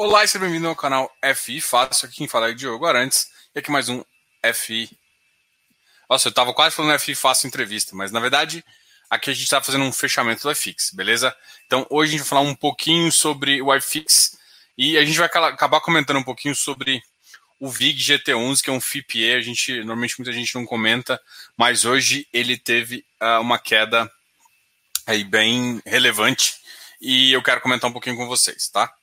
Olá e seja bem-vindo ao canal FI Fácil. Aqui quem fala é o Diogo Arantes. E aqui mais um FI. Nossa, eu tava quase falando FI Fácil entrevista, mas na verdade aqui a gente está fazendo um fechamento do iFix, beleza? Então hoje a gente vai falar um pouquinho sobre o iFix e a gente vai acabar comentando um pouquinho sobre o VIG GT11, que é um FIPE. A gente normalmente muita gente não comenta, mas hoje ele teve uh, uma queda aí bem relevante e eu quero comentar um pouquinho com vocês, tá?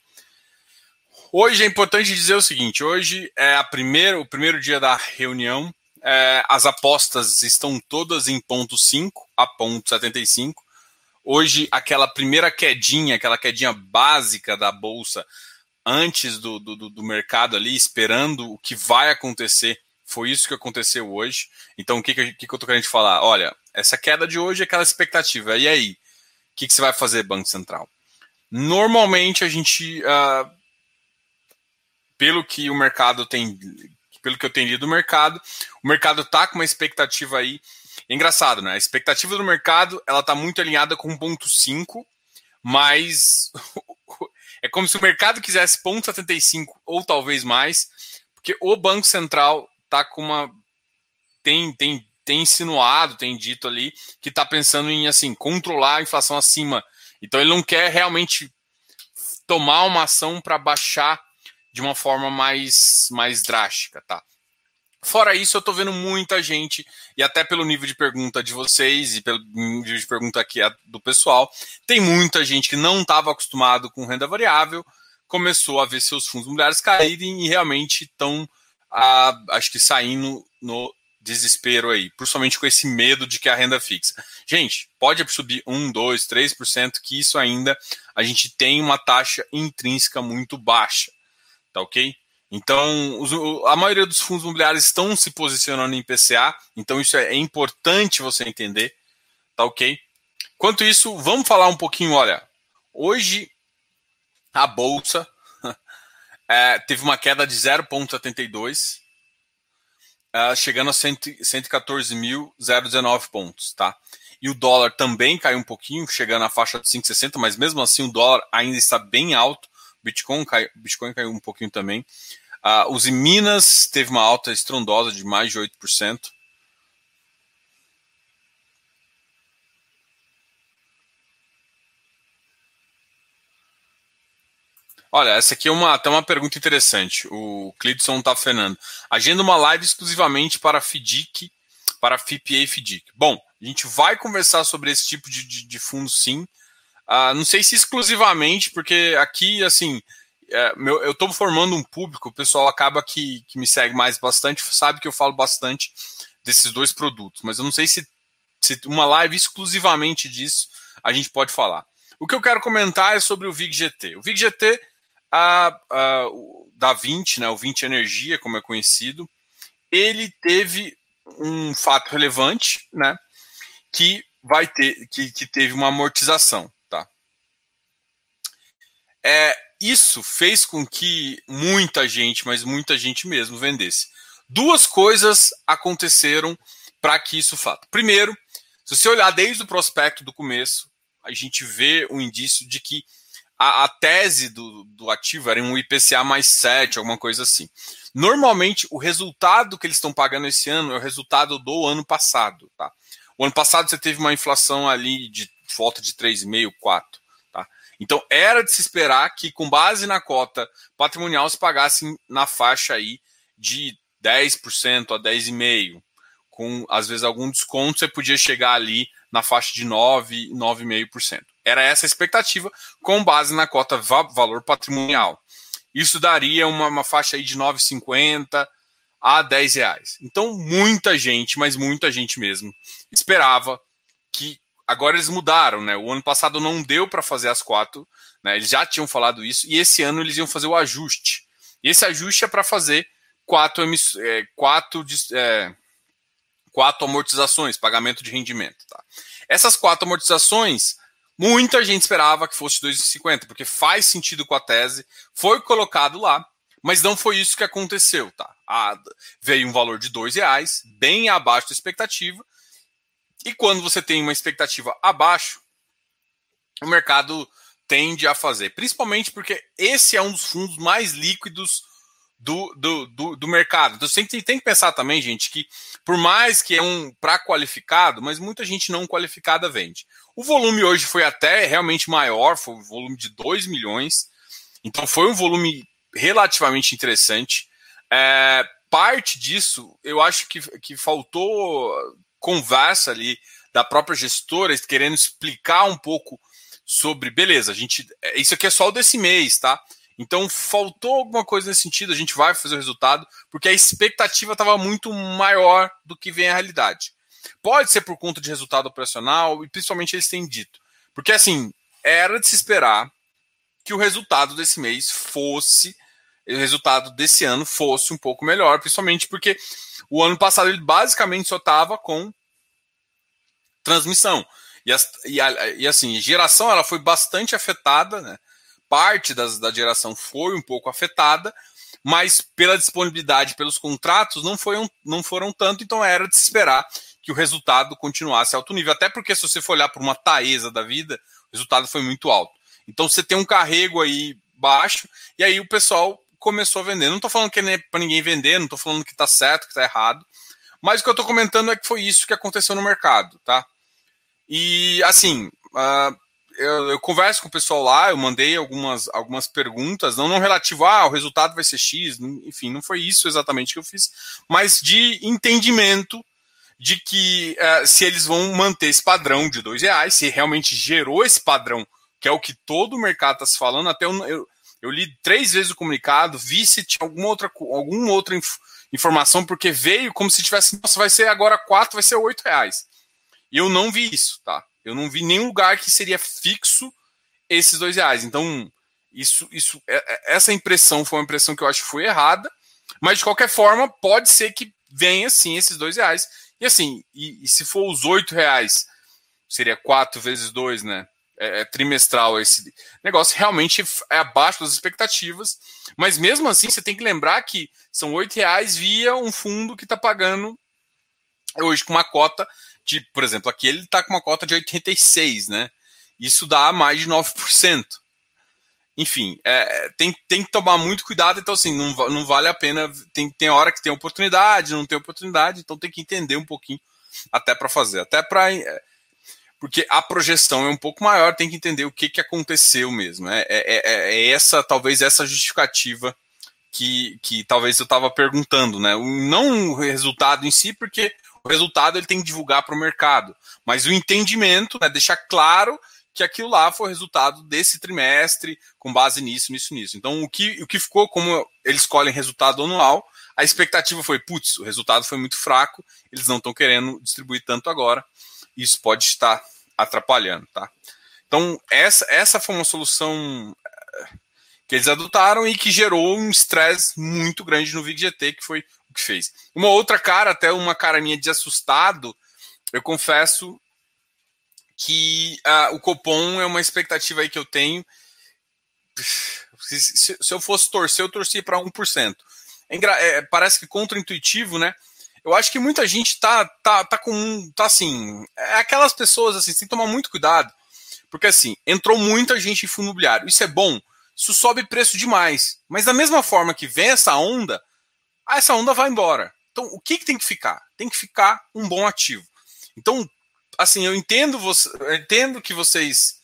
Hoje é importante dizer o seguinte: hoje é a primeira, o primeiro dia da reunião. É, as apostas estão todas em ponto 5 a ponto 75. Hoje, aquela primeira quedinha, aquela quedinha básica da bolsa antes do, do, do mercado ali, esperando o que vai acontecer, foi isso que aconteceu hoje. Então, o que, que, que eu estou querendo falar? Olha, essa queda de hoje é aquela expectativa. E aí? O que, que você vai fazer, Banco Central? Normalmente a gente uh, pelo que o mercado tem, pelo que eu tenho lido do mercado, o mercado está com uma expectativa aí. É engraçado, né? A expectativa do mercado ela está muito alinhada com 1,5, mas é como se o mercado quisesse 0,75 ou talvez mais, porque o Banco Central está com uma. Tem, tem, tem insinuado, tem dito ali, que está pensando em assim controlar a inflação acima. Então ele não quer realmente tomar uma ação para baixar de uma forma mais, mais drástica, tá? Fora isso, eu estou vendo muita gente, e até pelo nível de pergunta de vocês e pelo nível de pergunta aqui do pessoal, tem muita gente que não estava acostumado com renda variável, começou a ver seus fundos imobiliários caírem e realmente estão, acho que saindo no desespero aí, principalmente com esse medo de que a renda fixa. Gente, pode subir 1, 2, 3%, que isso ainda a gente tem uma taxa intrínseca muito baixa tá ok? Então, os, a maioria dos fundos imobiliários estão se posicionando em PCA, então isso é, é importante você entender, tá ok? Quanto isso, vamos falar um pouquinho, olha, hoje a Bolsa é, teve uma queda de 0,72, é, chegando a 114.019 pontos, tá? E o dólar também caiu um pouquinho, chegando à faixa de 5,60, mas mesmo assim o dólar ainda está bem alto, Bitcoin, cai, Bitcoin caiu um pouquinho também. Uh, os Minas teve uma alta estrondosa de mais de 8%. Olha, essa aqui é uma, até uma pergunta interessante. O Clidson está fenando. Agenda uma live exclusivamente para FDIC, para FIPA e FDIC. Bom, a gente vai conversar sobre esse tipo de, de, de fundo sim. Uh, não sei se exclusivamente, porque aqui, assim, é, meu, eu estou formando um público, o pessoal acaba que, que me segue mais bastante, sabe que eu falo bastante desses dois produtos, mas eu não sei se, se uma live exclusivamente disso a gente pode falar. O que eu quero comentar é sobre o VIG GT. O VIG GT da 20, né, o 20 Energia, como é conhecido, ele teve um fato relevante, né, que vai ter, que, que teve uma amortização. É, isso fez com que muita gente, mas muita gente mesmo, vendesse. Duas coisas aconteceram para que isso faça. Primeiro, se você olhar desde o prospecto do começo, a gente vê um indício de que a, a, tese do, do ativo era um IPCA mais 7, alguma coisa assim. Normalmente, o resultado que eles estão pagando esse ano é o resultado do ano passado. Tá? O ano passado você teve uma inflação ali de volta de 3,5, 4. Então era de se esperar que, com base na cota patrimonial, se pagasse na faixa aí de 10% a 10,5%. Com, às vezes, algum desconto, você podia chegar ali na faixa de 9%, 9,5%. Era essa a expectativa, com base na cota va valor patrimonial. Isso daria uma, uma faixa aí de 9,50 a 10 reais. Então, muita gente, mas muita gente mesmo, esperava que agora eles mudaram, né? O ano passado não deu para fazer as quatro, né? Eles já tinham falado isso, e esse ano eles iam fazer o ajuste. E esse ajuste é para fazer quatro, é, quatro, é, quatro amortizações, pagamento de rendimento. Tá? Essas quatro amortizações, muita gente esperava que fosse 2,50, porque faz sentido com a tese, foi colocado lá, mas não foi isso que aconteceu. Tá? A, veio um valor de R$ reais, bem abaixo da expectativa, e quando você tem uma expectativa abaixo, o mercado tende a fazer, principalmente porque esse é um dos fundos mais líquidos do, do, do, do mercado. Então você tem, tem, que pensar também, gente, que por mais que é um para qualificado, mas muita gente não qualificada vende. O volume hoje foi até realmente maior, foi um volume de 2 milhões, então foi um volume relativamente interessante. É, parte disso, eu acho que, que faltou conversa ali da própria gestora querendo explicar um pouco sobre, beleza, a gente, isso aqui é só o desse mês, tá? Então faltou alguma coisa nesse sentido, a gente vai fazer o resultado, porque a expectativa estava muito maior do que vem a realidade. Pode ser por conta de resultado operacional, e principalmente eles têm dito. Porque assim, era de se esperar que o resultado desse mês fosse, o resultado desse ano fosse um pouco melhor, principalmente porque o ano passado ele basicamente só estava com transmissão. E, as, e, a, e, assim, geração ela foi bastante afetada, né? Parte das, da geração foi um pouco afetada, mas pela disponibilidade, pelos contratos, não, foi um, não foram tanto, então era de se esperar que o resultado continuasse alto nível. Até porque se você for olhar para uma Taesa da vida, o resultado foi muito alto. Então você tem um carrego aí baixo, e aí o pessoal começou a vender. Não estou falando que é para ninguém vender, não estou falando que está certo, que está errado. Mas o que eu estou comentando é que foi isso que aconteceu no mercado, tá? E assim, uh, eu, eu, converso com o pessoal lá, eu mandei algumas, algumas perguntas, não, não relativo, ah, o resultado vai ser X, enfim, não foi isso exatamente que eu fiz, mas de entendimento de que uh, se eles vão manter esse padrão de dois reais, se realmente gerou esse padrão, que é o que todo o mercado está se falando, até eu, eu, eu, li três vezes o comunicado, vi se tinha alguma outra, alguma outra inf informação, porque veio como se tivesse, nossa, vai ser agora quatro, vai ser oito reais. E eu não vi isso, tá? Eu não vi nenhum lugar que seria fixo esses dois reais. Então, isso, isso, é, é, essa impressão foi uma impressão que eu acho que foi errada, mas de qualquer forma, pode ser que venha sim esses dois reais. E assim, e, e se for os oito reais, seria quatro vezes dois, né? É, é, trimestral esse negócio realmente é abaixo das expectativas, mas mesmo assim você tem que lembrar que são oito reais via um fundo que está pagando hoje com uma cota de, por exemplo, aqui ele está com uma cota de 86, né? Isso dá mais de 9%. Enfim, é, tem, tem que tomar muito cuidado, então assim, não, não vale a pena. Tem, tem hora que tem oportunidade, não tem oportunidade, então tem que entender um pouquinho até para fazer. Até para. Porque a projeção é um pouco maior, tem que entender o que, que aconteceu mesmo. É, é, é, é essa, talvez, essa justificativa que, que talvez eu estava perguntando, né? Não o resultado em si, porque o resultado ele tem que divulgar para o mercado. Mas o entendimento, né, deixar claro que aquilo lá foi o resultado desse trimestre, com base nisso, nisso, nisso. Então, o que, o que ficou, como eles escolhem resultado anual, a expectativa foi, putz, o resultado foi muito fraco, eles não estão querendo distribuir tanto agora, isso pode estar atrapalhando, tá? Então, essa, essa foi uma solução eh, que eles adotaram e que gerou um estresse muito grande no VGT, que foi que fez. Uma outra cara, até uma cara minha de assustado, eu confesso que uh, o Copom é uma expectativa aí que eu tenho. Se, se, eu fosse torcer, eu torcia para 1%. É, é, parece que contra-intuitivo, né? Eu acho que muita gente tá, tá, tá com. tá assim. É aquelas pessoas assim, tem que tomar muito cuidado. Porque assim, entrou muita gente em fundo imobiliário. Isso é bom. Isso sobe preço demais. Mas da mesma forma que vem essa onda, essa onda vai embora. Então, o que, que tem que ficar? Tem que ficar um bom ativo. Então, assim, eu entendo, você, eu entendo que vocês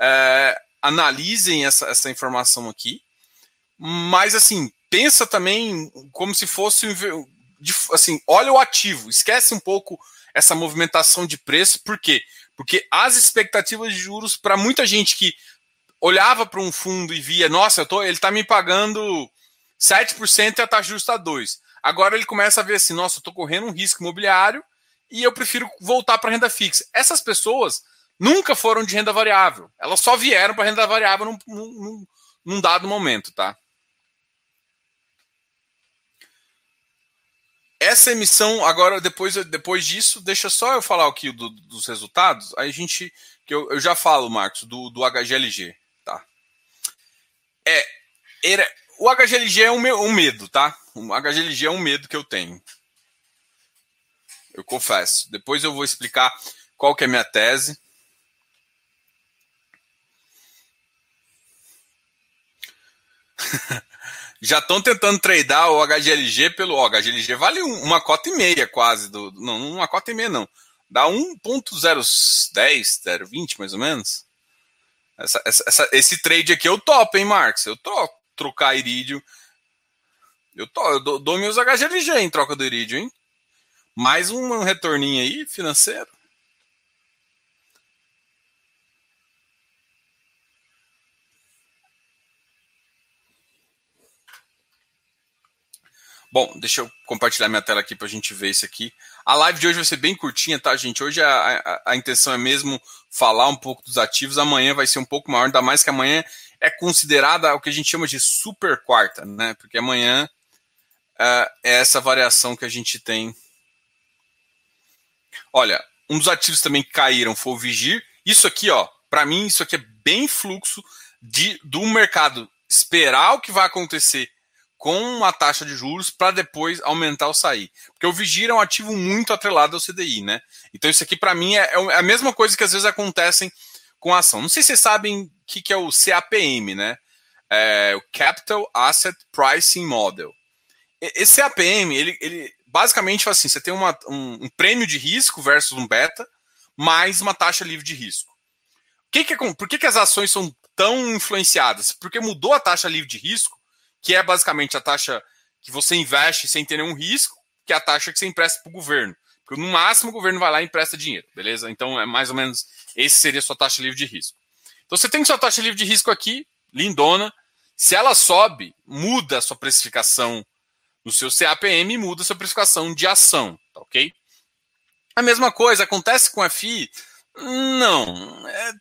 é, analisem essa, essa informação aqui, mas, assim, pensa também como se fosse, assim, olha o ativo, esquece um pouco essa movimentação de preço, por quê? Porque as expectativas de juros, para muita gente que olhava para um fundo e via, nossa, eu tô, ele está me pagando 7% e a taxa justa 2%. Agora ele começa a ver assim, nossa, eu estou correndo um risco imobiliário e eu prefiro voltar para renda fixa. Essas pessoas nunca foram de renda variável. Elas só vieram para renda variável num, num, num, dado momento, tá? Essa emissão, agora, depois, depois disso, deixa só eu falar aqui do, dos resultados. Aí a gente. que eu, eu já falo, Marcos, do, do HGLG. Tá? É, era, o HGLG é um, um medo, tá? O HGLG é um medo que eu tenho. Eu confesso. Depois eu vou explicar qual que é a minha tese. Já estão tentando tradar o HGLG pelo o HGLG vale uma cota e meia quase do não, uma cota e meia não. Dá 1.010, 020 mais ou menos. Essa, essa, esse trade aqui eu topo, hein, Marcos? Eu troco trocar irídio. Eu, to, eu dou, dou meus HGLG em troca do irídio, hein? Mais um retorninho aí financeiro. Bom, deixa eu compartilhar minha tela aqui para a gente ver isso aqui. A live de hoje vai ser bem curtinha, tá, gente? Hoje a, a, a, intenção é mesmo falar um pouco dos ativos. Amanhã vai ser um pouco maior, ainda mais que amanhã é considerada o que a gente chama de super quarta, né? Porque amanhã uh, é essa variação que a gente tem. Olha, um dos ativos também que caíram foi o Vigir. Isso aqui, ó, para mim, isso aqui é bem fluxo de, do mercado esperar o que vai acontecer com uma taxa de juros para depois aumentar ou sair. Porque o Vigir é um ativo muito atrelado ao CDI, né? Então isso aqui para mim é, é, a mesma coisa que às vezes acontecem com a ação. Não sei se vocês sabem o que, que é o CAPM, né? É, o Capital Asset Pricing Model. Esse CAPM, ele, ele basicamente faz assim: você tem uma, um, um, prêmio de risco versus um beta, mais uma taxa livre de risco. Que que é, por que, que as ações são tão influenciadas? Porque mudou a taxa livre de risco que é basicamente a taxa que você investe sem ter nenhum risco, que é a taxa que você empresta para o governo. Porque no máximo o governo vai lá e empresta dinheiro, beleza? Então é mais ou menos esse seria a sua taxa livre de risco. Então você tem sua taxa livre de risco aqui, lindona. Se ela sobe, muda a sua precificação no seu CAPM, muda a sua precificação de ação, tá ok? A mesma coisa acontece com FI? Não, é,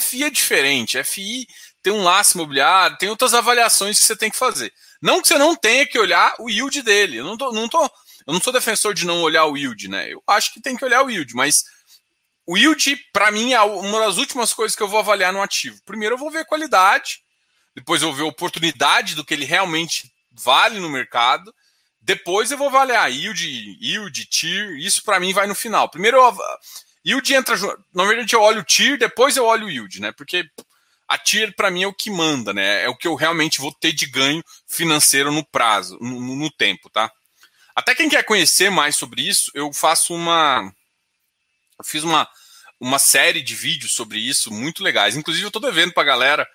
FI é diferente. FI tem um laço imobiliário, tem outras avaliações que você tem que fazer. Não que você não tenha que olhar o yield dele. Eu não, tô, não tô, eu não sou defensor de não olhar o yield, né? Eu acho que tem que olhar o yield, mas o yield, para mim, é uma das últimas coisas que eu vou avaliar no ativo. Primeiro eu vou ver qualidade, depois eu vou ver a oportunidade do que ele realmente vale no mercado, depois eu vou avaliar yield, yield, tier, isso para mim vai no final. Primeiro eu, yield entra, verdade eu olho o tier, depois eu olho o yield, né? Porque a tier para mim é o que manda, né? É o que eu realmente vou ter de ganho financeiro no prazo, no, no, tempo, tá? Até quem quer conhecer mais sobre isso, eu faço uma. Eu fiz uma, uma série de vídeos sobre isso, muito legais. Inclusive, eu tô devendo pra galera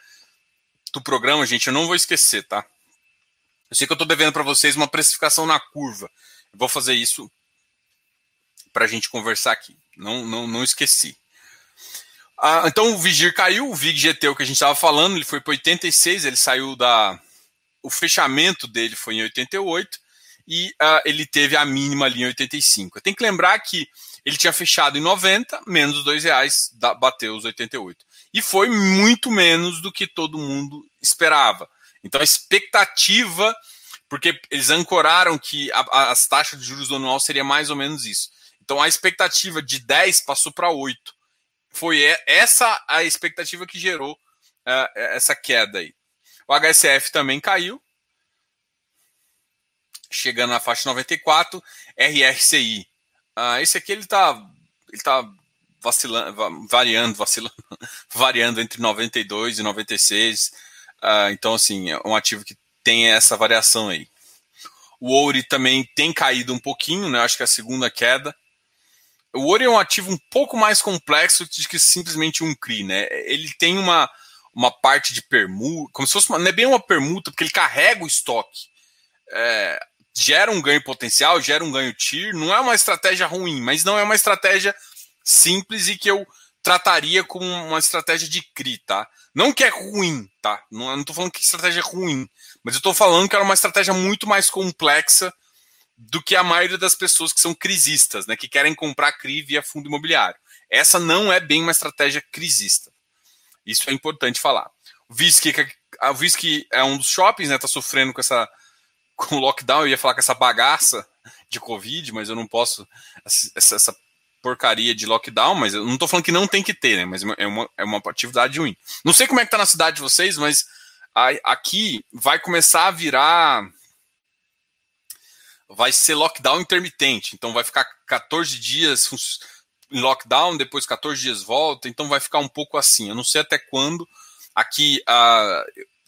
do programa, gente, eu não vou esquecer, tá? Eu sei que eu tô devendo para vocês uma precificação na curva. Eu vou fazer isso pra gente conversar aqui. Não, não, não esqueci. Ah, então o Vigir caiu, o VIG GT, o que a gente estava falando, ele foi para 86, ele saiu da. O fechamento dele foi em 88 e uh, ele teve a mínima ali em 85. Tem que lembrar que ele tinha fechado em 90, menos os dois reais, bateu os 88. E foi muito menos do que todo mundo esperava. Então a expectativa, porque eles ancoraram que a, a, as taxas de juros do anual seria mais ou menos isso. Então a expectativa de 10 passou para 8 foi essa a expectativa que gerou uh, essa queda aí. O HSF também caiu, chegando na faixa 94, RRCI. Uh, esse aqui ele está ele tá vacilando, variando, vacilando, variando entre 92 e 96. Uh, ah, então, assim, é um ativo que tem essa variação aí. O Ouri também tem caído um pouquinho, né? Acho que é a segunda queda. O Ori é um ativo um pouco mais complexo do que simplesmente um CRI, né? Ele tem uma, uma parte de permuta, como se fosse uma, não é bem uma permuta, porque ele carrega o estoque. É, gera um ganho potencial, gera um ganho TIR. Não é uma estratégia ruim, mas não é uma estratégia simples e que eu trataria como uma estratégia de CRI, tá? Não que é ruim, tá? Não, não tô falando que estratégia é ruim, mas eu tô falando que era uma estratégia muito mais complexa do que a maioria das pessoas que são crisistas, né, que querem comprar CRI via fundo imobiliário. Essa não é bem uma estratégia crisista. Isso é importante falar. O Visky, a Visky é um dos shoppings, né, tá sofrendo com essa com o lockdown, eu ia falar com essa bagaça de Covid, mas eu não posso essa, essa porcaria de lockdown, mas eu não tô falando que não tem que ter, né, mas é uma, é uma atividade ruim. Não sei como é que tá na cidade de vocês, mas aqui vai começar a virar vai ser lockdown intermitente. Então vai ficar 14 dias em lockdown, depois 14 dias volta. Então vai ficar um pouco assim. Eu não sei até quando. Aqui,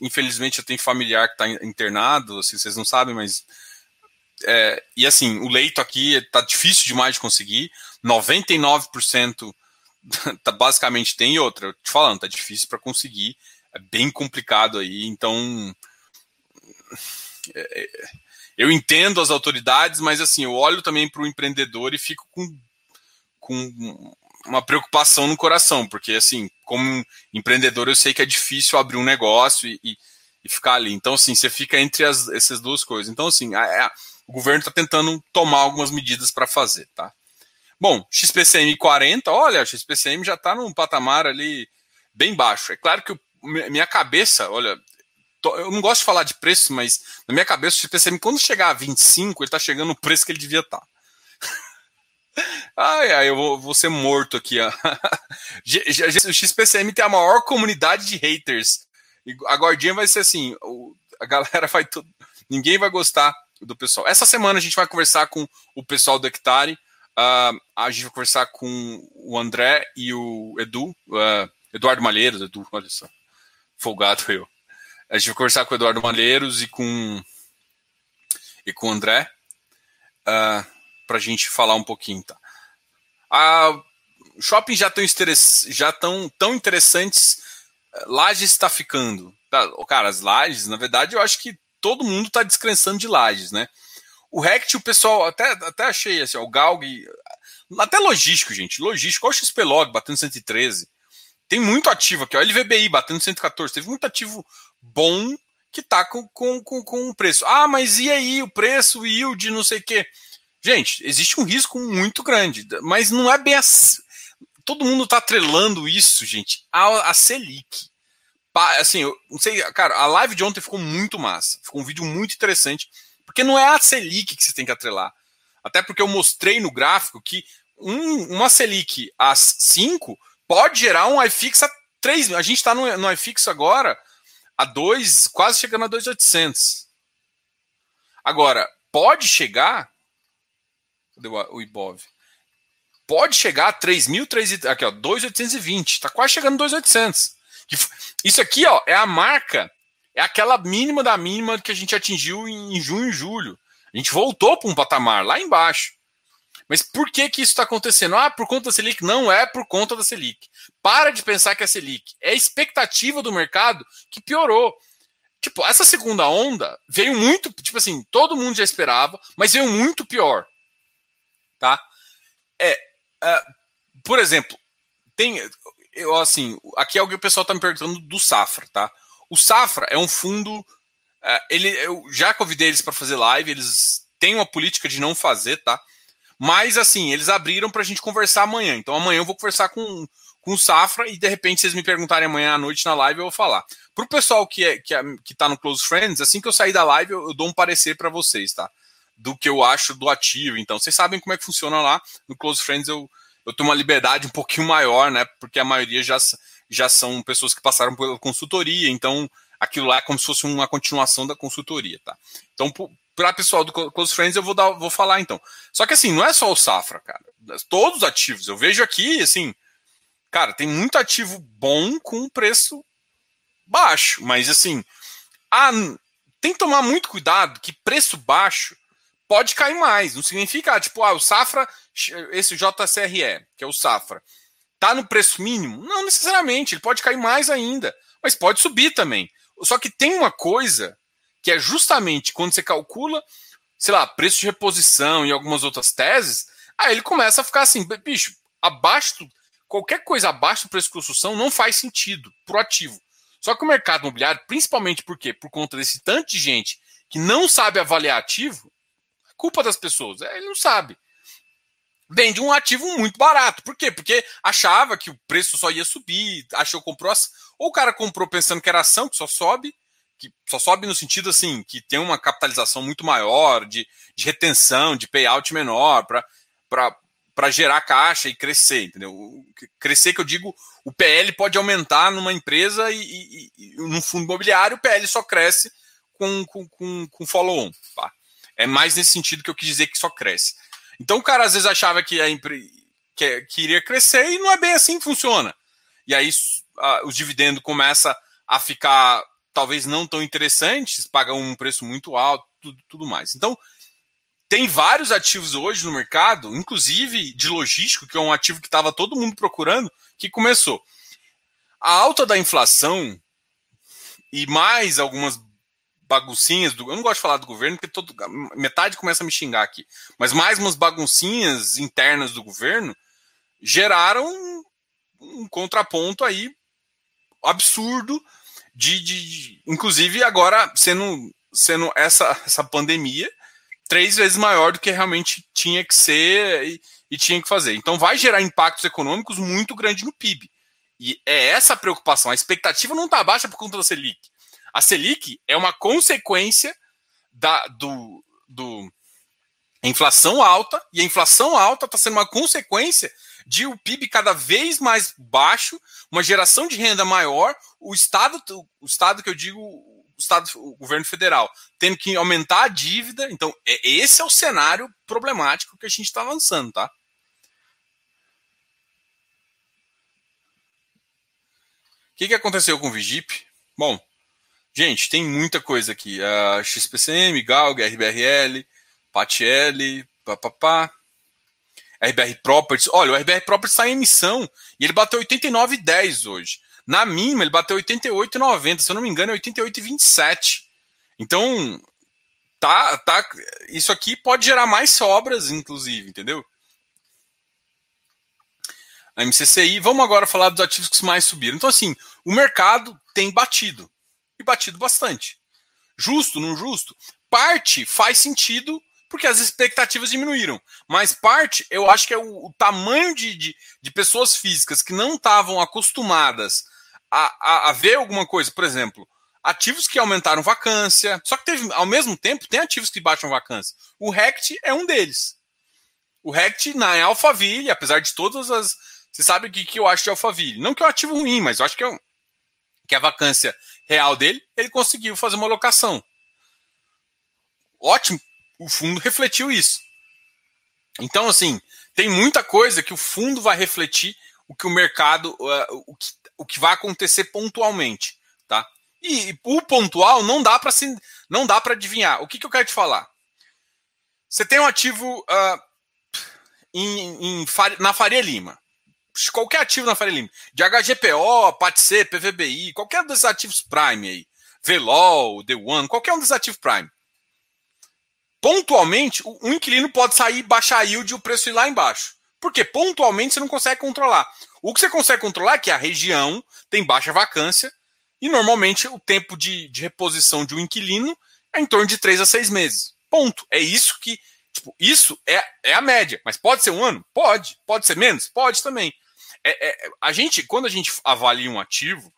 infelizmente, eu tenho familiar que está internado, assim, vocês não sabem, mas. É, e assim, o leito aqui está difícil demais de conseguir. 99% tá, basicamente tem outra. Eu te falando, tá difícil para conseguir. É bem complicado aí. Então. É, é, eu entendo as autoridades, mas assim, eu olho também para o empreendedor e fico com, com uma preocupação no coração, porque assim, como empreendedor, eu sei que é difícil abrir um negócio e, e, e ficar ali. Então, assim, você fica entre as, essas duas coisas. Então, assim, a, a, o governo está tentando tomar algumas medidas para fazer, tá? Bom, XPCM 40, olha, XPCM já está num patamar ali bem baixo. É claro que minha cabeça, olha, eu não gosto de falar de preço, mas na minha cabeça o XPCM, quando chegar a 25, ele está chegando no preço que ele devia estar. Tá. Ai, ai, eu vou, vou ser morto aqui, ó. O XPCM tem a maior comunidade de haters. A Gordinha vai ser assim, a galera vai. Ninguém vai gostar do pessoal. Essa semana a gente vai conversar com o pessoal do Hectare. Uh, a gente vai conversar com o André e o Edu, uh, Eduardo Malheiros, Edu, olha só. Folgado eu. A gente vai conversar com o Eduardo Malheiros e com e com o André. Uh, para a gente falar um pouquinho, tá? A shopping já estão já tão, tão interessantes. Lages está ficando. Tá? Cara, as lajes, na verdade, eu acho que todo mundo está descrençando de lajes, né? O Rect, o pessoal, até, até achei assim, o Galg, até logístico, gente. Logístico, olha o XP Log batendo 113. Tem muito ativo aqui, ó. LVBI batendo 114. Teve muito ativo bom que tá com, com, com, com o preço. Ah, mas e aí o preço, o yield, não sei o quê. Gente, existe um risco muito grande, mas não é bem assim. Todo mundo está atrelando isso, gente, a, a Selic. Assim, eu não sei, cara, a live de ontem ficou muito massa. Ficou um vídeo muito interessante, porque não é a Selic que você tem que atrelar. Até porque eu mostrei no gráfico que um, uma Selic a 5 pode gerar um iFix a 3. A gente está no, no iFix agora a 2, quase chegando a 2,800. Agora, pode chegar Cadê o Ibov? Pode chegar a 3.000, aqui ó, 2.820, tá quase chegando 2.800. Isso aqui, ó, é a marca, é aquela mínima da mínima que a gente atingiu em junho e julho. A gente voltou para um patamar lá embaixo. Mas por que que isso está acontecendo? Ah, por conta da Selic? Não é por conta da Selic. Para de pensar que é Selic. É a expectativa do mercado que piorou. Tipo, essa segunda onda veio muito, tipo assim, todo mundo já esperava, mas veio muito pior tá? É, é por exemplo, tem, eu assim, aqui é o que o pessoal está me perguntando do Safra, tá? O Safra é um fundo, é, ele, eu já convidei eles para fazer live, eles têm uma política de não fazer, tá? Mas assim, eles abriram para a gente conversar amanhã. Então amanhã eu vou conversar com, com Safra e de repente vocês me perguntarem amanhã à noite na live eu vou falar. Para o pessoal que é, que, é, que tá no Close Friends, assim que eu sair da live eu, eu dou um parecer para vocês, tá? do que eu acho do ativo. Então, vocês sabem como é que funciona lá. No Close Friends eu, eu tenho uma liberdade um pouquinho maior, né? Porque a maioria já, já são pessoas que passaram pela consultoria, então aquilo lá é como se fosse uma continuação da consultoria, tá? Então, para pessoal do Close Friends, eu vou, dar, vou falar então. Só que assim, não é só o Safra, cara. Todos os ativos. Eu vejo aqui, assim, cara, tem muito ativo bom com preço baixo, mas assim, ah, tem que tomar muito cuidado que preço baixo pode cair mais. Não significa, tipo, ah, o Safra, esse JCRE, que é o Safra, tá no preço mínimo? Não necessariamente, ele pode cair mais ainda, mas pode subir também. Só que tem uma coisa que é justamente quando você calcula, sei lá, preço de reposição e algumas outras teses, aí ele começa a ficar assim, bicho, abaixo, qualquer coisa abaixo do preço de construção não faz sentido pro ativo. Só que o mercado imobiliário, principalmente por quê? Por conta desse tanto de gente que não sabe avaliar ativo, culpa das pessoas. É, ele não sabe. Vende um ativo muito barato. Por quê? Porque achava que o preço só ia subir, achou comprou. Ou o cara comprou pensando que era ação, que só sobe, que só sobe no sentido assim, que tem uma capitalização muito maior, de, de retenção, de payout menor, para gerar caixa e crescer, entendeu? Crescer que eu digo, o PL pode aumentar numa empresa e, e, e num fundo imobiliário o PL só cresce com, com, com, com follow-on. Tá? É mais nesse sentido que eu quis dizer que só cresce. Então o cara às vezes achava que, a empre... que, que iria crescer e não é bem assim que funciona. E aí a, os dividendos começa a ficar talvez não tão interessantes, pagam um preço muito alto, tudo, tudo mais. Então, tem vários ativos hoje no mercado, inclusive de logístico, que é um ativo que estava todo mundo procurando, que começou. A alta da inflação e mais algumas baguncinhas do. Eu não gosto de falar do governo, porque todo, metade começa a me xingar aqui. Mas mais umas baguncinhas internas do governo geraram um, um contraponto aí absurdo de, de, de, inclusive agora sendo sendo essa essa pandemia três vezes maior do que realmente tinha que ser e, e tinha que fazer. Então vai gerar impactos econômicos muito grandes no PIB. E é essa a preocupação. A expectativa não está baixa por conta da Selic. A Selic é uma consequência da do, do inflação alta, e a inflação alta está sendo uma consequência de o PIB cada vez mais baixo, uma geração de renda maior, o Estado, o Estado que eu digo, Estado, o governo federal, tendo que aumentar a dívida. Então, é, esse é o cenário problemático que a gente está avançando, tá? O que, que aconteceu com o Vigip? Bom, gente, tem muita coisa aqui. A XPCM, Galg, RBRL, PATL, papapá. RBR Properties. Olha, o RBR Properties está em emissão e ele bateu 89,10 hoje. Na mínima, ele bateu 88,90. Se eu não me engano, é 88,27. Então, tá, tá, isso aqui pode gerar mais sobras, inclusive, entendeu? A MCCI. Vamos agora falar dos ativos que mais subiram. Então, assim, o mercado tem batido. E batido bastante. Justo, não justo? Parte faz sentido porque as expectativas diminuíram. Mas parte, eu acho que é o, o tamanho de, de, de, pessoas físicas que não estavam acostumadas a, a, a, ver alguma coisa, por exemplo, ativos que aumentaram vacância, só que teve, ao mesmo tempo tem ativos que baixam vacância. O RECT é um deles. O RECT na Alphaville, apesar de todas as. Você sabe o que, que eu acho de Alphaville? Não que é um ativo ruim, mas eu acho que, é um, que a vacância real dele, ele conseguiu fazer uma locação. Ótimo o fundo refletiu isso. Então, assim, tem muita coisa que o fundo vai refletir o que o mercado, uh, o, que, o que vai acontecer pontualmente, tá? E, e o pontual não dá para não dá para adivinhar. O que, que eu quero te falar? Você tem um ativo uh, em, em, na Faria Lima. Qualquer ativo na Faria Lima. De HGPO, PATC, PVBI, qualquer desses ativos Prime aí. Velol, The One, qualquer um desses ativos Prime pontualmente, um inquilino pode sair, baixar a yield e o preço ir lá embaixo. Porque pontualmente você não consegue controlar. O que você consegue controlar é que a região tem baixa vacância e normalmente o tempo de, de reposição de um inquilino é em torno de 3 a 6 meses. Ponto. É isso que. Tipo, isso é, é a média. Mas pode ser um ano? Pode. Pode ser menos? Pode também. É, é, a gente, quando a gente avalia um ativo,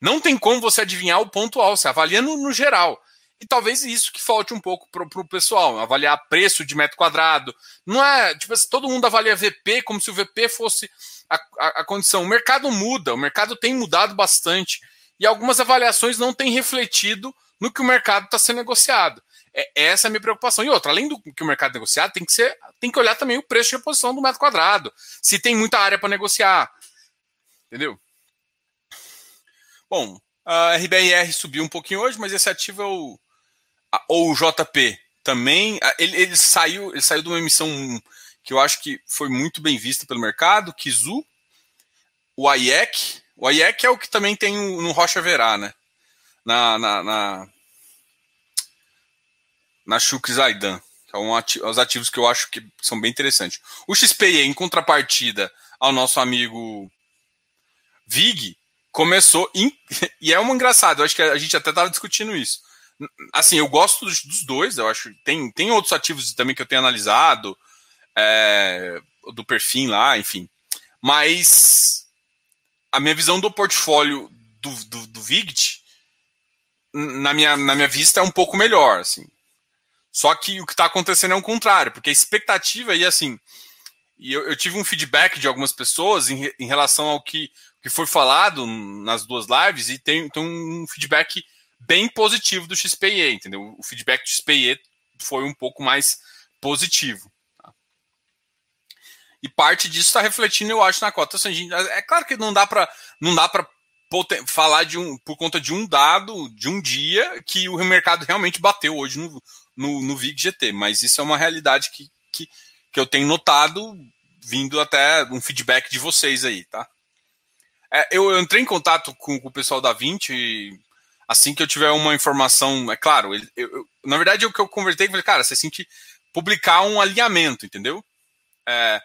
não tem como você adivinhar o pontual. Você avalia no, no geral. E talvez isso que falte um pouco para o pessoal, avaliar preço de metro quadrado. Não é, tipo assim, todo mundo avalia VP como se o VP fosse a, a, a condição. O mercado muda, o mercado tem mudado bastante. E algumas avaliações não têm refletido no que o mercado está sendo negociado. É, essa é a minha preocupação. E outra, além do que o mercado é negociado, tem que ser, tem que olhar também o preço de reposição do metro quadrado. Se tem muita área para negociar. Entendeu? Bom, a RBR subiu um pouquinho hoje, mas esse ativo é o ou o JP também, ele, ele, saiu, ele saiu de uma emissão que eu acho que foi muito bem vista pelo mercado, Kizu, o IEC, o IEC é o que também tem no Rocha Verá, né? Na, na, na, na Shuk Zaidan, ativo, os ativos que eu acho que são bem interessantes. O XPE, em contrapartida ao nosso amigo Vig, começou, e é uma engraçado, eu acho que a gente até estava discutindo isso assim, eu gosto dos, dois, eu acho. Tem, tem outros ativos também que eu tenho analisado, é, do perfil lá, enfim. Mas a minha visão do portfólio do, do, do VIGT, na minha, na minha vista, é um pouco melhor, assim. Só que o que está acontecendo é o contrário, porque a expectativa aí, assim, e eu, eu, tive um feedback de algumas pessoas em, em relação ao que, que foi falado nas duas lives, e tem, tem um feedback bem positivo do XPE, entendeu? O feedback do XPE foi um pouco mais positivo. Tá? E parte disso está refletindo, eu acho, na cota. Assim, gente, é claro que não dá para não dá para falar de um por conta de um dado de um dia que o mercado realmente bateu hoje no, no, no VIG GT, mas isso é uma realidade que, que, que eu tenho notado vindo até um feedback de vocês aí, tá? É, eu, eu, entrei em contato com, com, o pessoal da 20 assim que eu tiver uma informação, é claro, eu, eu, na verdade o que eu convertei, falei, cara, você sente publicar um alinhamento, entendeu? É,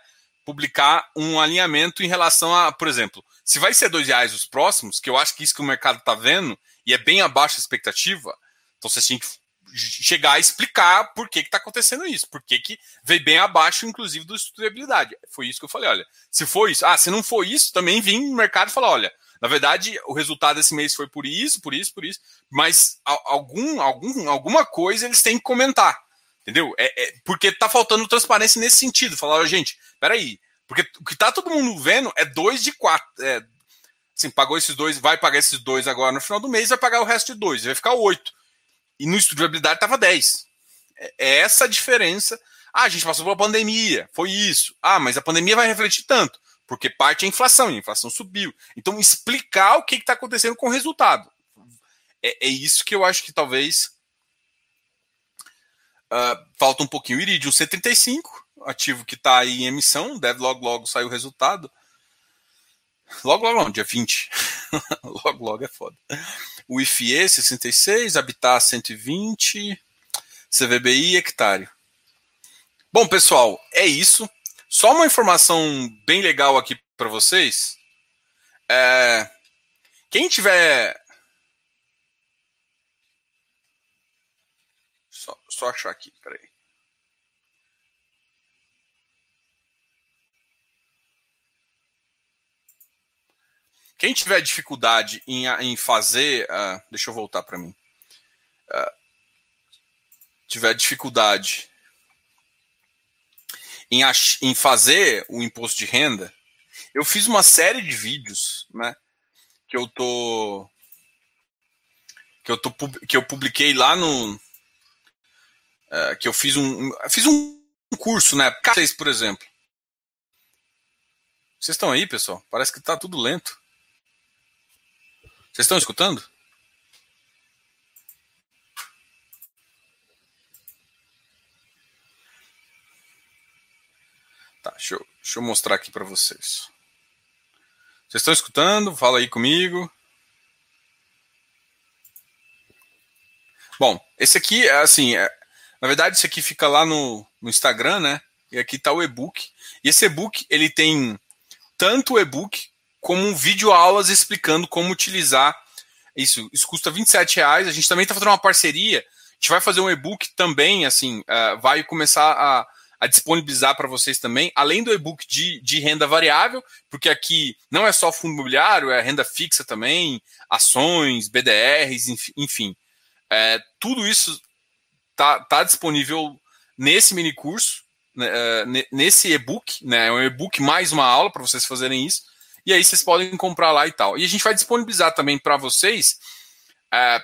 publicar um alinhamento em relação a, por exemplo, se vai ser dois reais os próximos, que eu acho que isso que o mercado está vendo, e é bem abaixo da expectativa, então você tem que chegar a explicar por que está acontecendo isso, por que, que veio bem abaixo, inclusive, do estudo de habilidade. Foi isso que eu falei, olha, se for isso, ah, se não for isso, também vim no mercado e falar, olha, na verdade, o resultado desse mês foi por isso, por isso, por isso, mas algum, algum, alguma coisa eles têm que comentar, entendeu? É, é porque está faltando transparência nesse sentido, falar, gente, peraí, porque o que está todo mundo vendo é dois de quatro, é, assim, pagou esses dois, vai pagar esses dois agora no final do mês, vai pagar o resto de dois, vai ficar oito. E no estudo de habilidade estava 10. É, é essa a diferença. Ah, a gente passou pela pandemia, foi isso. Ah, mas a pandemia vai refletir tanto, porque parte é inflação, e a inflação subiu. Então, explicar o que está acontecendo com o resultado. É, é, isso que eu acho que talvez uh, falta um pouquinho. Iridium C35, ativo que está aí em emissão, deve logo logo sair o resultado. Logo, logo, não, dia 20. logo, logo é foda. O IFE 66, Habitat 120, CVBI hectare. Bom, pessoal, é isso. Só uma informação bem legal aqui para vocês. É... Quem tiver. Só, só achar aqui, peraí. Quem tiver dificuldade em, em fazer. Uh, deixa eu voltar para mim. Uh, tiver dificuldade em, em fazer o imposto de renda, eu fiz uma série de vídeos, né? Que eu tô. Que eu, tô, que eu publiquei lá no. Uh, que eu fiz um. Fiz um curso, né? Vocês, por exemplo. Vocês estão aí, pessoal? Parece que tá tudo lento. Vocês estão escutando? Tá, deixa eu, mostrar aqui para vocês. Vocês estão escutando? Fala aí comigo. Bom, esse aqui, é assim, é, na verdade, esse aqui fica lá no, no Instagram, né? E aqui está o e-book. E esse e-book, ele tem tanto o e-book como um vídeo aulas explicando como utilizar isso. Isso custa 27 reais. A gente também está fazendo uma parceria. A gente vai fazer um e-book também, assim, uh, vai começar a, a disponibilizar para vocês também, além do e-book de, de renda variável, porque aqui não é só fundo imobiliário, é renda fixa também, ações, BDRs, enfim. É, tudo isso tá, tá disponível nesse mini curso, né, é, nesse e-book, né? É um e-book mais uma aula para vocês fazerem isso e aí vocês podem comprar lá e tal. E a gente vai disponibilizar também para vocês, é,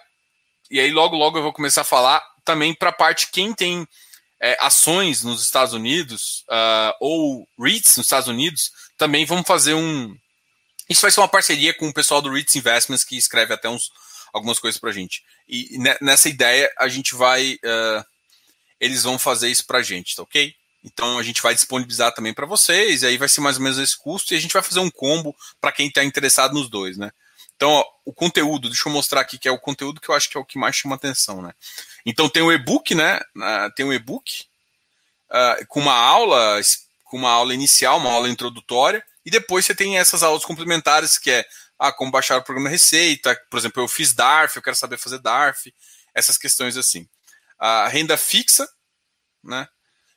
e aí logo, logo eu vou começar a falar também para a parte quem tem é, ações nos Estados Unidos uh, ou REITs nos Estados Unidos, também vamos fazer um. Isso vai ser uma parceria com o pessoal do REITs Investments que escreve até uns, algumas coisas para a gente. E nessa ideia a gente vai. Uh, eles vão fazer isso para a gente, tá ok? Então a gente vai disponibilizar também para vocês, e aí vai ser mais ou menos esse custo, e a gente vai fazer um combo para quem está interessado nos dois, né? Então, ó, o conteúdo, deixa eu mostrar aqui que é o conteúdo que eu acho que é o que mais chama atenção, né? Então tem o e-book, né? Uh, tem um e-book uh, com uma aula, com uma aula inicial, uma aula introdutória, e depois você tem essas aulas complementares que é ah, como baixar o programa Receita, por exemplo, eu fiz DARF, eu quero saber fazer DARF, essas questões assim. A renda fixa, né?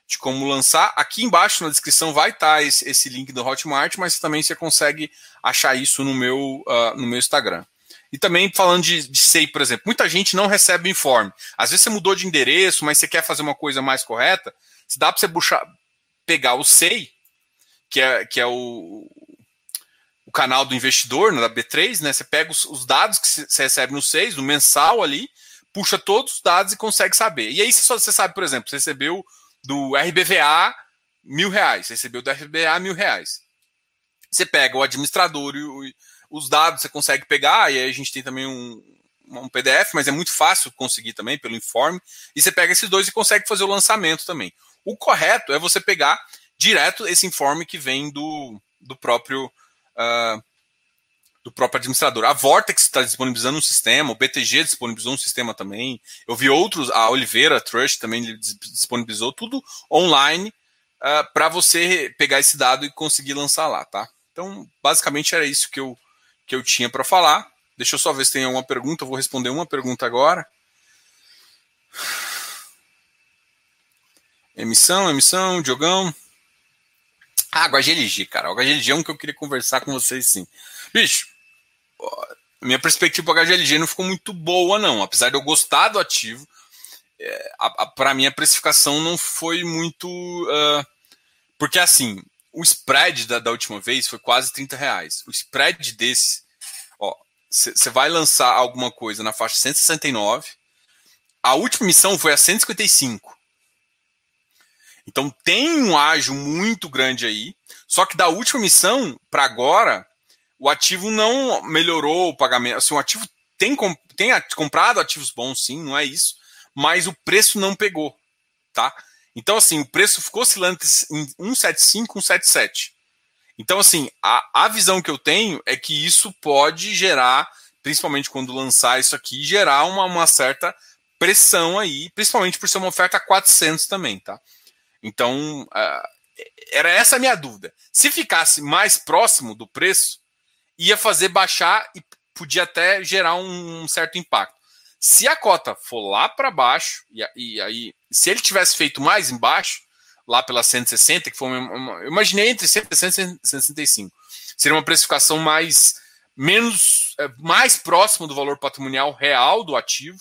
De como lançar. Aqui embaixo na descrição vai estar tá esse, esse, link do Hotmart, mas também você consegue achar isso no meu, uh, no meu Instagram. E também falando de, de SEI, por exemplo, muita gente não recebe informe. Às vezes você mudou de endereço, mas você quer fazer uma coisa mais correta. Se dá para você buchar, pegar o SEI, que é, que é o, o canal do investidor, né, da B3, né? Você pega os, os dados que você recebe no SEI, no mensal ali, puxa todos os dados e consegue saber. E aí você, você sabe, por exemplo, você recebeu do RBVA mil reais, recebeu do RBVA mil reais. Você pega o administrador e os dados você consegue pegar, e aí a gente tem também um, um PDF, mas é muito fácil conseguir também pelo informe. E você pega esses dois e consegue fazer o lançamento também. O correto é você pegar direto esse informe que vem do, do próprio. Uh, do próprio administrador. A Vortex está disponibilizando um sistema, o BTG disponibilizou um sistema também. Eu vi outros, a Oliveira Trust também disponibilizou tudo online uh, ah, para você pegar esse dado e conseguir lançar lá, tá? Então, basicamente era isso que eu, que eu tinha para falar. Deixa eu só ver se tem alguma pergunta. Eu vou responder uma pergunta agora. Emissão, emissão, Diogão. Ah, HGLG, cara. O HGLG é um que eu queria conversar com vocês sim. Bicho, minha perspectiva para HGLG não ficou muito boa, não. Apesar de eu gostar do ativo, é, para mim a precificação não foi muito. Uh, porque assim, o spread da, da, última vez foi quase 30 reais. O spread desse, ó, você vai lançar alguma coisa na faixa 169. A última missão foi a 155. Então tem um ágio muito grande aí. Só que da última missão para agora, o ativo não melhorou o pagamento. Assim, o ativo tem, tem comprado ativos bons, sim, não é isso, mas o preço não pegou, tá? Então, assim, o preço ficou oscilando em 175, 177. Então, assim, a, a visão que eu tenho é que isso pode gerar, principalmente quando lançar isso aqui, gerar uma, uma certa pressão aí, principalmente por ser uma oferta 400 também, tá? Então, uh, era essa a minha dúvida. Se ficasse mais próximo do preço, ia fazer baixar e podia até gerar um, certo impacto. Se a cota for lá para baixo, e, aí, se ele tivesse feito mais embaixo, lá pela 160, que foi uma, uma, eu imaginei entre 160 e 165, seria uma precificação mais menos é, mais próximo do valor patrimonial real do ativo.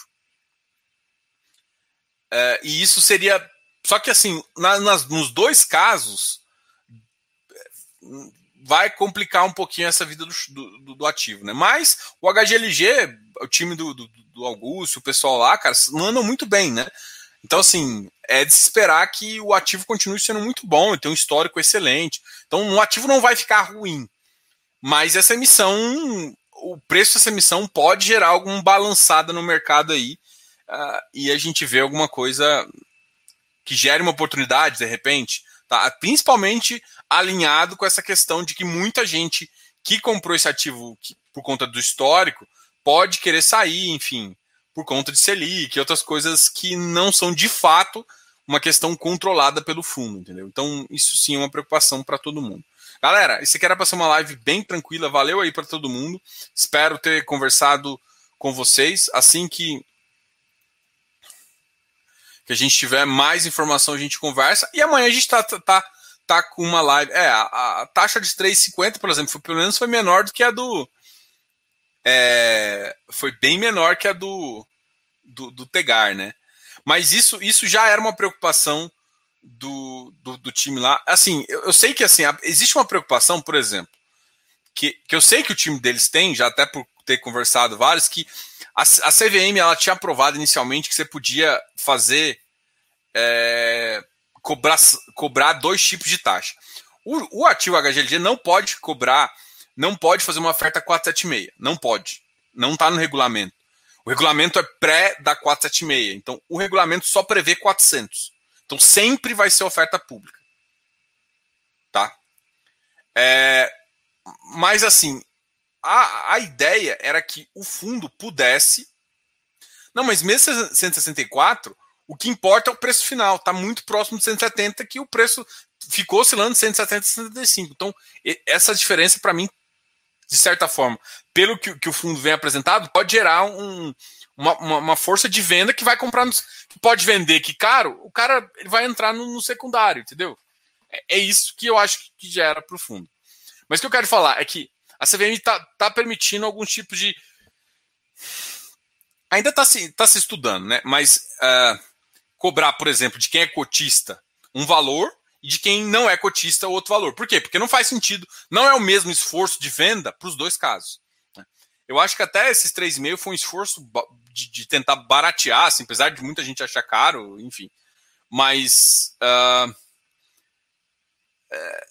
É, e isso seria. Só que assim, na, nas, nos dois casos, vai complicar um pouquinho essa vida do, do, do, ativo, né? Mas o HGLG, o time do, do, do Augusto, o pessoal lá, cara, andam muito bem, né? Então, assim, é de se esperar que o ativo continue sendo muito bom, tem um histórico excelente. Então, o ativo não vai ficar ruim. Mas essa emissão, o preço dessa emissão pode gerar alguma balançada no mercado aí. Uh, e a gente vê alguma coisa que gere uma oportunidade, de repente. Tá? Principalmente alinhado com essa questão de que muita gente que comprou esse ativo por conta do histórico pode querer sair, enfim, por conta de Selic e outras coisas que não são de fato uma questão controlada pelo fundo, entendeu? Então, isso sim é uma preocupação para todo mundo. Galera, isso aqui era para ser uma live bem tranquila, valeu aí para todo mundo. Espero ter conversado com vocês. Assim que que a gente tiver mais informação, a gente conversa. E amanhã a gente está tá, tá tá com uma live. É, a, a taxa de 3,50, por exemplo, foi, pelo menos foi menor do que a do. É, foi bem menor que a do, do, do, Tegar, né? Mas isso, isso já era uma preocupação do, do, do time lá. Assim, eu, eu, sei que assim, existe uma preocupação, por exemplo, que, que eu sei que o time deles tem, já até por ter conversado vários, que a, a CVM ela tinha aprovado inicialmente que você podia fazer. É, cobrar, cobrar dois tipos de taxa. O, o ativo HGLG não pode cobrar, não pode fazer uma oferta 476. Não pode. Não está no regulamento. O regulamento é pré da 476. Então, o regulamento só prevê 400. Então, sempre vai ser oferta pública. Tá? É, mas, assim, a, a ideia era que o fundo pudesse. Não, mas mesmo 164, o que importa é o preço final. Está muito próximo de 170, que o preço ficou oscilando 170 e 175. Então, essa diferença, para mim, de certa forma, pelo que, que, o fundo vem apresentado, pode gerar um, uma, uma, força de venda que vai comprar, que pode vender que caro, o cara ele vai entrar no, no secundário, entendeu? É, é, isso que eu acho que gera para o fundo. Mas o que eu quero falar é que a CVM está tá permitindo alguns tipos de. Ainda está se, tá se estudando, né? Mas uh, cobrar, por exemplo, de quem é cotista um valor e de quem não é cotista outro valor. Por quê? Porque não faz sentido, não é o mesmo esforço de venda para os dois casos. Né? Eu acho que até esses 3,5 foi um esforço de, de, tentar baratear, assim, apesar de muita gente achar caro, enfim. Mas uh, é,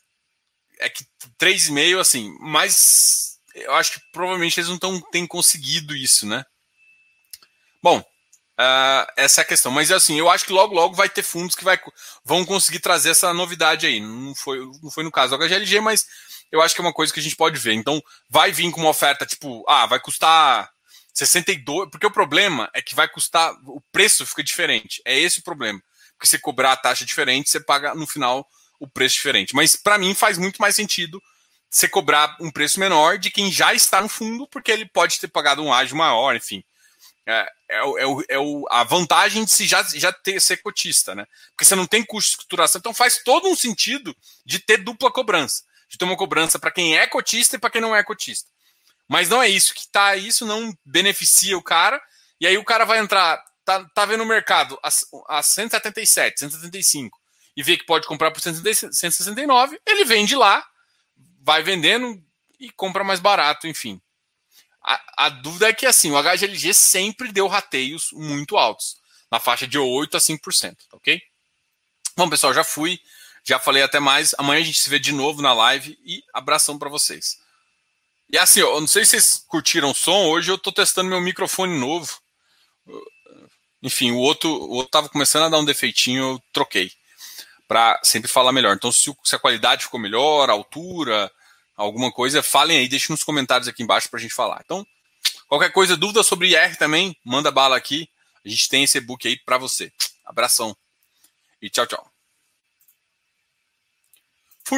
é que 3,5, assim, mas eu acho que provavelmente eles não tão, têm conseguido isso, né? Bom, uh, essa é a questão. Mas assim, eu acho que logo, logo vai ter fundos que vai, vão conseguir trazer essa novidade aí. Não foi, não foi no caso do HGLG, mas eu acho que é uma coisa que a gente pode ver. Então, vai vir com uma oferta tipo, ah, vai custar 62, porque o problema é que vai custar, o preço fica diferente. É esse o problema. Porque você cobrar a taxa diferente, você paga no final o preço diferente. Mas para mim faz muito mais sentido você cobrar um preço menor de quem já está no fundo, porque ele pode ter pagado um ágio maior, enfim. É, é, é, é o, a vantagem de se já, já ter, ser cotista, né? Porque você não tem custo de escrituração, então faz todo um sentido de ter dupla cobrança. De ter uma cobrança para quem é cotista e para quem não é cotista. Mas não é isso que tá, isso não beneficia o cara, e aí o cara vai entrar, tá, tá vendo o mercado a, a 177, 175, e vê que pode comprar por 169, ele vende lá, vai vendendo e compra mais barato, enfim. A, a, dúvida é que assim, o HGLG sempre deu rateios muito altos, na faixa de 8 a 5%, tá ok? Bom, pessoal, já fui, já falei até mais. Amanhã a gente se vê de novo na live e abração para vocês. E assim, eu não sei se vocês curtiram o som, hoje eu estou testando meu microfone novo. Enfim, o outro, o outro tava começando a dar um defeitinho, eu troquei para sempre falar melhor. Então, se, se, a qualidade ficou melhor, a altura, alguma coisa, falem aí, deixem nos comentários aqui embaixo para a gente falar. Então, qualquer coisa, dúvida sobre IR também, manda bala aqui. A gente tem esse e-book aí para você. Abração e tchau, tchau.